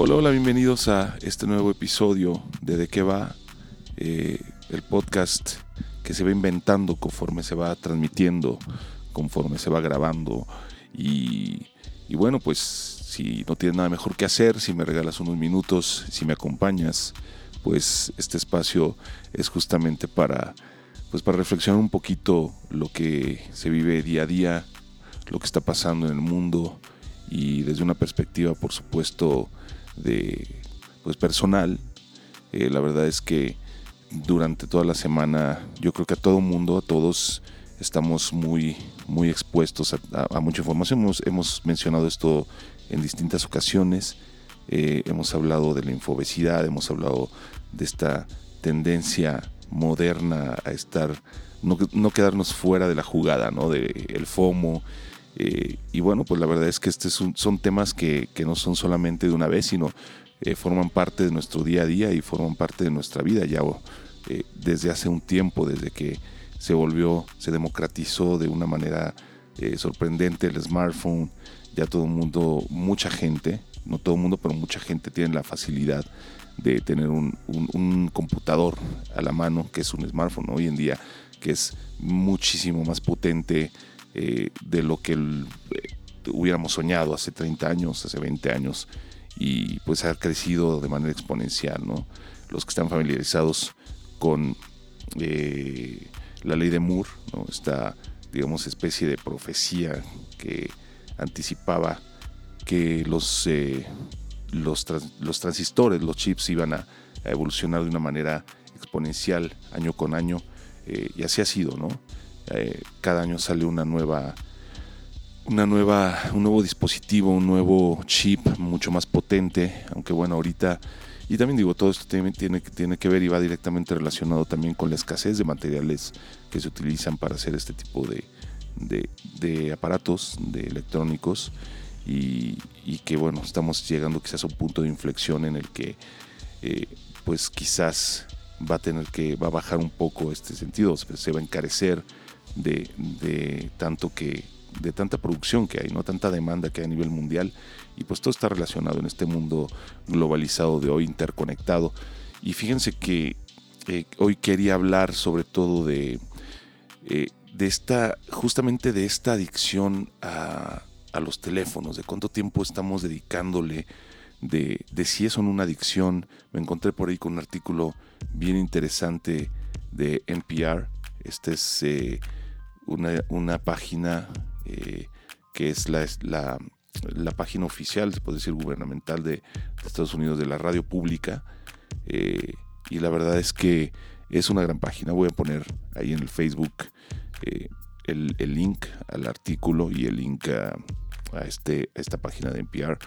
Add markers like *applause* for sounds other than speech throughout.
Hola, hola, bienvenidos a este nuevo episodio de De qué va, eh, el podcast que se va inventando conforme se va transmitiendo, conforme se va grabando. Y, y bueno, pues si no tienes nada mejor que hacer, si me regalas unos minutos, si me acompañas, pues este espacio es justamente para, pues para reflexionar un poquito lo que se vive día a día, lo que está pasando en el mundo y desde una perspectiva, por supuesto, de pues personal. Eh, la verdad es que durante toda la semana, yo creo que a todo mundo, a todos estamos muy, muy expuestos a, mucha información. Hemos, hemos, mencionado esto en distintas ocasiones. Eh, hemos hablado de la infobesidad, hemos hablado de esta tendencia moderna a estar, no, no quedarnos fuera de la jugada, ¿no? De el FOMO, eh, y bueno, pues la verdad es que estos son, temas que, no son solamente de una vez, sino eh, forman parte de nuestro día a día y forman parte de nuestra vida ya eh, desde hace un tiempo, desde que se volvió, se democratizó de una manera sorprendente el smartphone, ya todo el mundo, mucha gente, no todo el mundo, pero mucha gente tiene la facilidad de tener un, un, computador a la mano, que es un smartphone hoy en día, que es muchísimo más potente, eh, de lo que eh, hubiéramos soñado hace 30 años, hace 20 años, y pues ha crecido de manera exponencial. ¿no? Los que están familiarizados con eh, la ley de Moore, ¿no? esta digamos especie de profecía que anticipaba que los, los, los, transistores, los chips iban a, evolucionar de una manera exponencial año con año, y así ha sido, ¿no? Eh, cada año sale una nueva, una nueva, un nuevo dispositivo, un nuevo chip mucho más potente, aunque bueno, ahorita, y también digo, todo esto tiene, tiene, tiene que ver y va directamente relacionado también con la escasez de materiales que se utilizan para hacer este tipo de, de, aparatos, de electrónicos, y, que bueno, estamos llegando quizás a un punto de inflexión en el que eh, pues quizás va a tener que, va a bajar un poco este sentido, se va a encarecer de, tanto que de tanta producción que hay, no tanta demanda que hay a nivel mundial y pues todo está relacionado en este mundo globalizado de hoy interconectado. Y fíjense que eh, hoy quería hablar sobre todo de eh, de esta justamente de esta adicción a, a, los teléfonos de cuánto tiempo estamos dedicándole de, de si son una adicción. Me encontré por ahí con un artículo bien interesante de NPR este es eh, una, página eh, que es la, la, página oficial, se puede decir gubernamental de, Estados Unidos, de la radio pública. Eh, y la verdad es que es una gran página. Voy a poner ahí en el Facebook eh, el, link al artículo y el link a, este, esta página de NPR.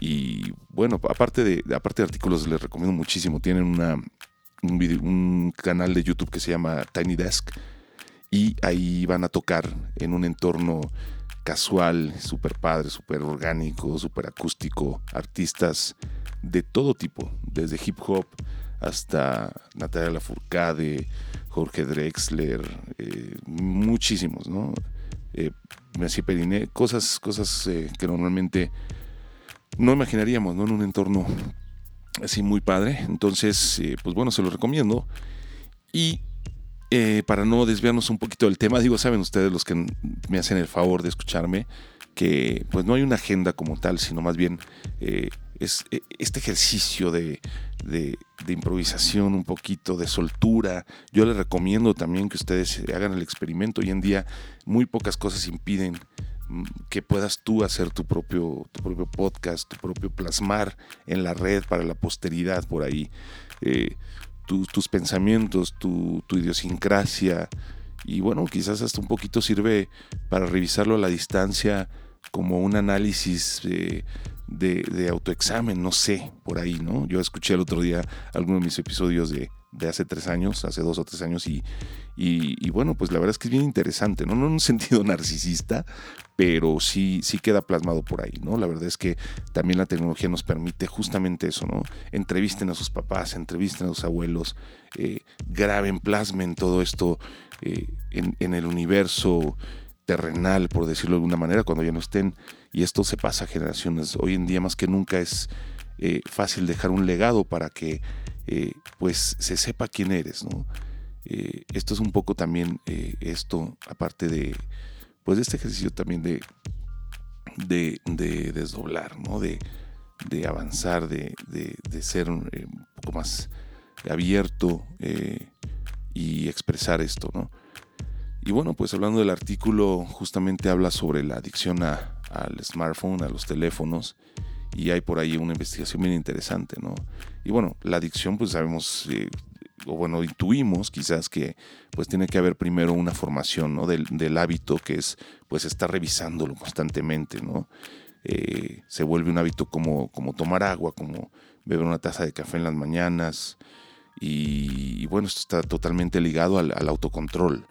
Y bueno, aparte de, aparte de artículos, les recomiendo muchísimo. Tienen una, un, un canal de YouTube que se llama Tiny Desk y ahí van a tocar en un entorno casual, súper padre, súper orgánico, súper acústico, artistas de todo tipo, desde hip hop hasta Natalia Lafourcade, Jorge Drexler, eh, muchísimos, ¿no? Eh, Periné, cosas, cosas eh, que normalmente no imaginaríamos, ¿no? En un entorno así muy padre. Entonces, eh, pues bueno, se lo recomiendo. Y eh, para no desviarnos un poquito del tema, digo, saben ustedes los que me hacen el favor de escucharme, que pues no hay una agenda como tal, sino más bien eh, es eh, este ejercicio de, de, improvisación, un poquito de soltura. Yo les recomiendo también que ustedes hagan el experimento. Hoy en día muy pocas cosas impiden mm, que puedas tú hacer tu propio, tu propio podcast, tu propio plasmar en la red para la posteridad por ahí tus pensamientos, tu, idiosincrasia. Y bueno, quizás hasta un poquito sirve para revisarlo a la distancia como un análisis de, de, autoexamen, no sé, por ahí, ¿no? Yo escuché el otro día algunos de mis episodios de, de hace tres años, hace dos o tres años, y, y, bueno, pues la verdad es que es bien interesante, ¿no? No en un *laughs* sentido narcisista, pero sí, sí queda plasmado por ahí, ¿no? La verdad es que también la tecnología nos permite justamente eso, ¿no? Entrevisten a sus papás, entrevisten a sus abuelos, eh, graben, plasmen todo esto eh, en, en el universo terrenal, por decirlo de alguna manera, cuando ya no estén, y esto se pasa a generaciones. Hoy en día más que nunca es eh, fácil dejar un legado para que eh, pues se sepa quién eres, ¿no? Eh, esto es un poco también esto, aparte de pues de este ejercicio también de, de, desdoblar. De, de avanzar, de, de, ser un poco más abierto y expresar esto, ¿no? Y bueno, pues hablando del artículo, justamente habla sobre la adicción al smartphone, a los teléfonos, y hay por ahí una investigación bien interesante, ¿no? Y bueno, la adicción, pues sabemos, eh, o bueno, intuimos quizás que pues tiene que haber primero una formación, ¿no? Del, hábito que es pues estar revisándolo constantemente, ¿no? Eh, se vuelve un hábito como, como tomar agua, como beber una taza de café en las mañanas, y, bueno, esto está totalmente ligado al, autocontrol.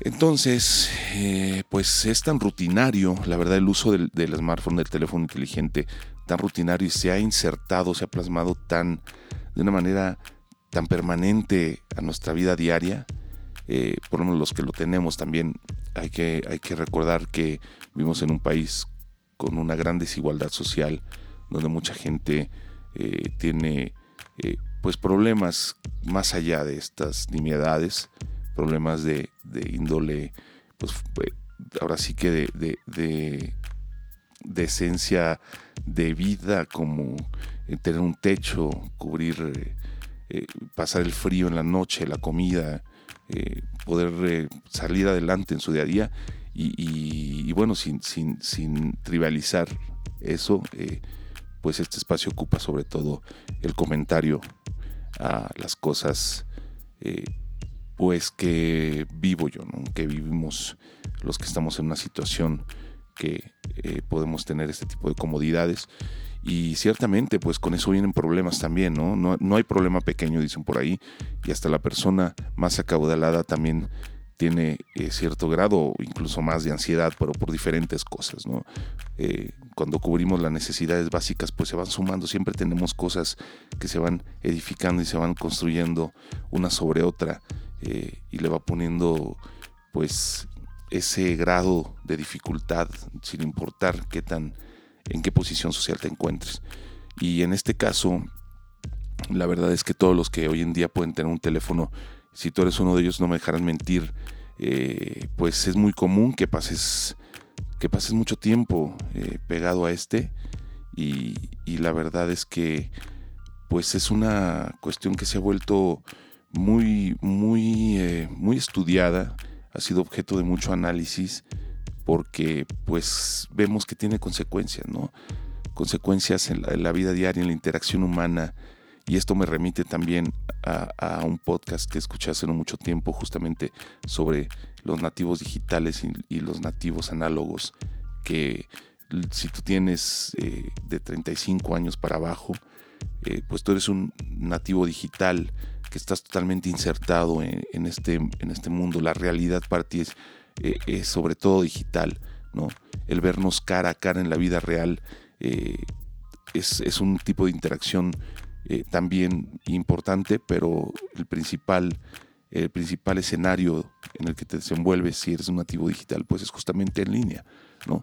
Entonces, eh, pues es tan rutinario, la verdad, el uso del, smartphone, del teléfono inteligente, tan rutinario y se ha insertado, se ha plasmado tan, de una manera tan permanente a nuestra vida diaria, eh, por lo menos los que lo tenemos también, hay que, hay que recordar que vivimos en un país con una gran desigualdad social, donde mucha gente eh, tiene pues problemas más allá de estas nimiedades, problemas de, índole, pues ahora sí que de, de, esencia de vida, como eh, tener un techo, cubrir, eh, eh, pasar el frío en la noche, la comida, poder salir adelante en su día a día. Y, bueno, sin, sin, sin, trivializar eso, pues este espacio ocupa sobre todo el comentario a las cosas pues que vivo yo, que vivimos los que estamos en una situación que eh, podemos tener este tipo de comodidades. Y ciertamente, pues con eso vienen problemas también, ¿no? No, no hay problema pequeño, dicen por ahí, y hasta la persona más acaudalada también tiene eh, cierto grado, incluso más de ansiedad, pero por diferentes cosas, ¿no? Eh, cuando cubrimos las necesidades básicas, pues se van sumando, siempre tenemos cosas que se van edificando y se van construyendo una sobre otra eh, y le va poniendo, pues, ese grado de dificultad, sin importar qué tan, en qué posición social te encuentres. Y en este caso, la verdad es que todos los que hoy en día pueden tener un teléfono si tú eres uno de ellos, no me dejarán mentir, eh, pues es muy común que pases, que pases mucho tiempo eh, pegado a este y, la verdad es que pues es una cuestión que se ha vuelto muy, muy, eh, muy estudiada, ha sido objeto de mucho análisis porque pues vemos que tiene consecuencias, ¿no? Consecuencias en la vida diaria, en la interacción humana, y esto me remite también a, un podcast que escuché hace no mucho tiempo justamente sobre los nativos digitales y, los nativos análogos, que si tú tienes eh, de 35 años para abajo, eh, pues tú eres un nativo digital que estás totalmente insertado en, este, en este mundo. La realidad para ti es, eh, sobre todo digital, ¿no? El vernos cara a cara en la vida real es, es, un tipo de interacción eh, también importante, pero el principal, el principal escenario en el que te desenvuelves si eres un nativo digital, pues es justamente en línea, ¿no?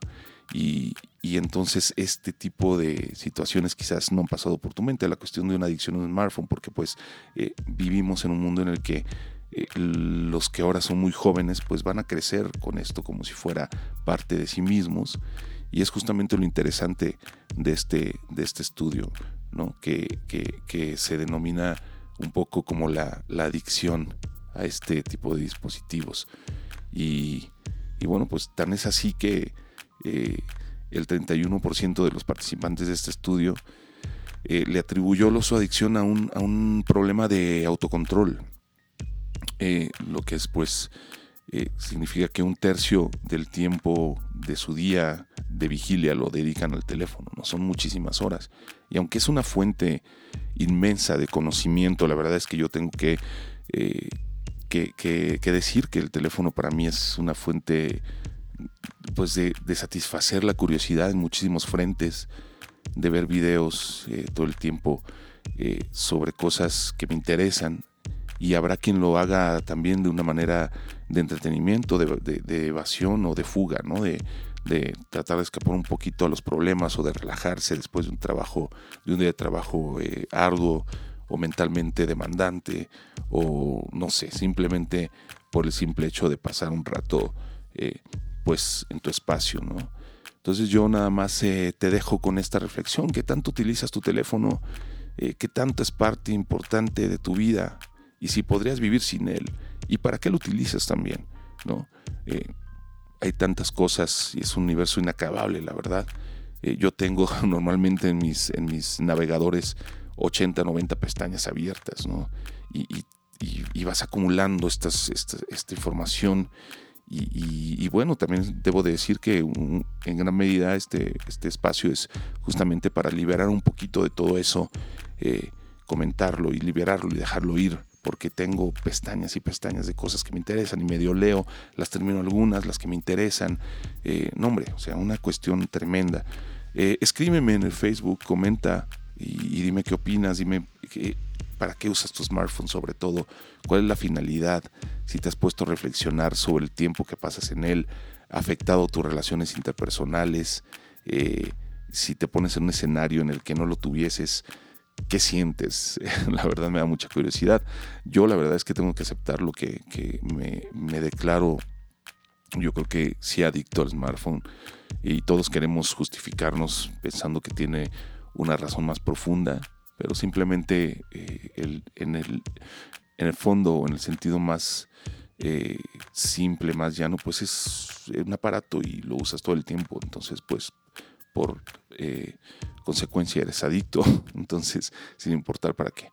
Y, entonces este tipo de situaciones quizás no han pasado por tu mente, la cuestión de una adicción a un smartphone, porque pues eh, vivimos en un mundo en el que eh, los que ahora son muy jóvenes pues van a crecer con esto como si fuera parte de sí mismos y es justamente lo interesante de este, de este estudio, que, se denomina un poco como la, adicción a este tipo de dispositivos. Y, bueno, pues tan es así que eh, el 31% de los participantes de este estudio eh, le atribuyó su adicción a un, a un problema de autocontrol. Eh, lo que es pues significa que un tercio del tiempo de su día de vigilia lo dedican al teléfono, no son muchísimas horas. Y aunque es una fuente inmensa de conocimiento, la verdad es que yo tengo que, que, decir que el teléfono para mí es una fuente pues de, satisfacer la curiosidad en muchísimos frentes, de ver videos eh, todo el tiempo eh, sobre cosas que me interesan y habrá quien lo haga también de una manera de entretenimiento, de, evasión o de fuga, ¿no? De, tratar de escapar un poquito a los problemas o de relajarse después de un trabajo, de un día de trabajo eh, arduo o mentalmente demandante o no sé, simplemente por el simple hecho de pasar un rato pues en tu espacio, ¿no? Entonces yo nada más eh, te dejo con esta reflexión, ¿qué tanto utilizas tu teléfono? ¿Qué tanto es parte importante de tu vida? y si podrías vivir sin él y para qué lo utilizas también, ¿no? Eh, hay tantas cosas y es un universo inacabable, la verdad. Eh, yo tengo *laughs* normalmente en mis, en mis navegadores 80, 90 pestañas abiertas, ¿no? Y, vas acumulando estas, esta, información. Y, bueno, también debo de decir que en gran medida este, este espacio es justamente para liberar un poquito de todo eso, eh, comentarlo y liberarlo y dejarlo ir porque tengo pestañas y pestañas de cosas que me interesan y medio leo, las termino algunas, las que me interesan. Eh, no, hombre, o sea, una cuestión tremenda. Eh, escríbeme en el Facebook, comenta y, dime qué opinas, dime para qué usas tu smartphone sobre todo, cuál es la finalidad, si te has puesto a reflexionar sobre el tiempo que pasas en él, ha afectado tus relaciones interpersonales, eh, si te pones en un escenario en el que no lo tuvieses, ¿Qué sientes? *laughs* La verdad me da mucha curiosidad. Yo la verdad es que tengo que aceptar lo que, me, declaro, yo creo que sí adicto al smartphone y todos queremos justificarnos pensando que tiene una razón más profunda, pero simplemente eh, en, el, en el fondo o en el sentido más eh, simple, más llano, pues es un aparato y lo usas todo el tiempo. Entonces, pues por eh, consecuencia eres adicto, *laughs* entonces sin importar para qué.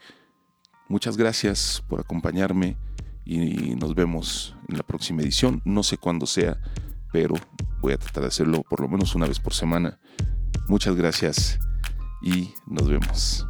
Muchas gracias por acompañarme y nos vemos en la próxima edición. No sé cuándo sea, pero voy a tratar de hacerlo por lo menos una vez por semana. Muchas gracias y nos vemos.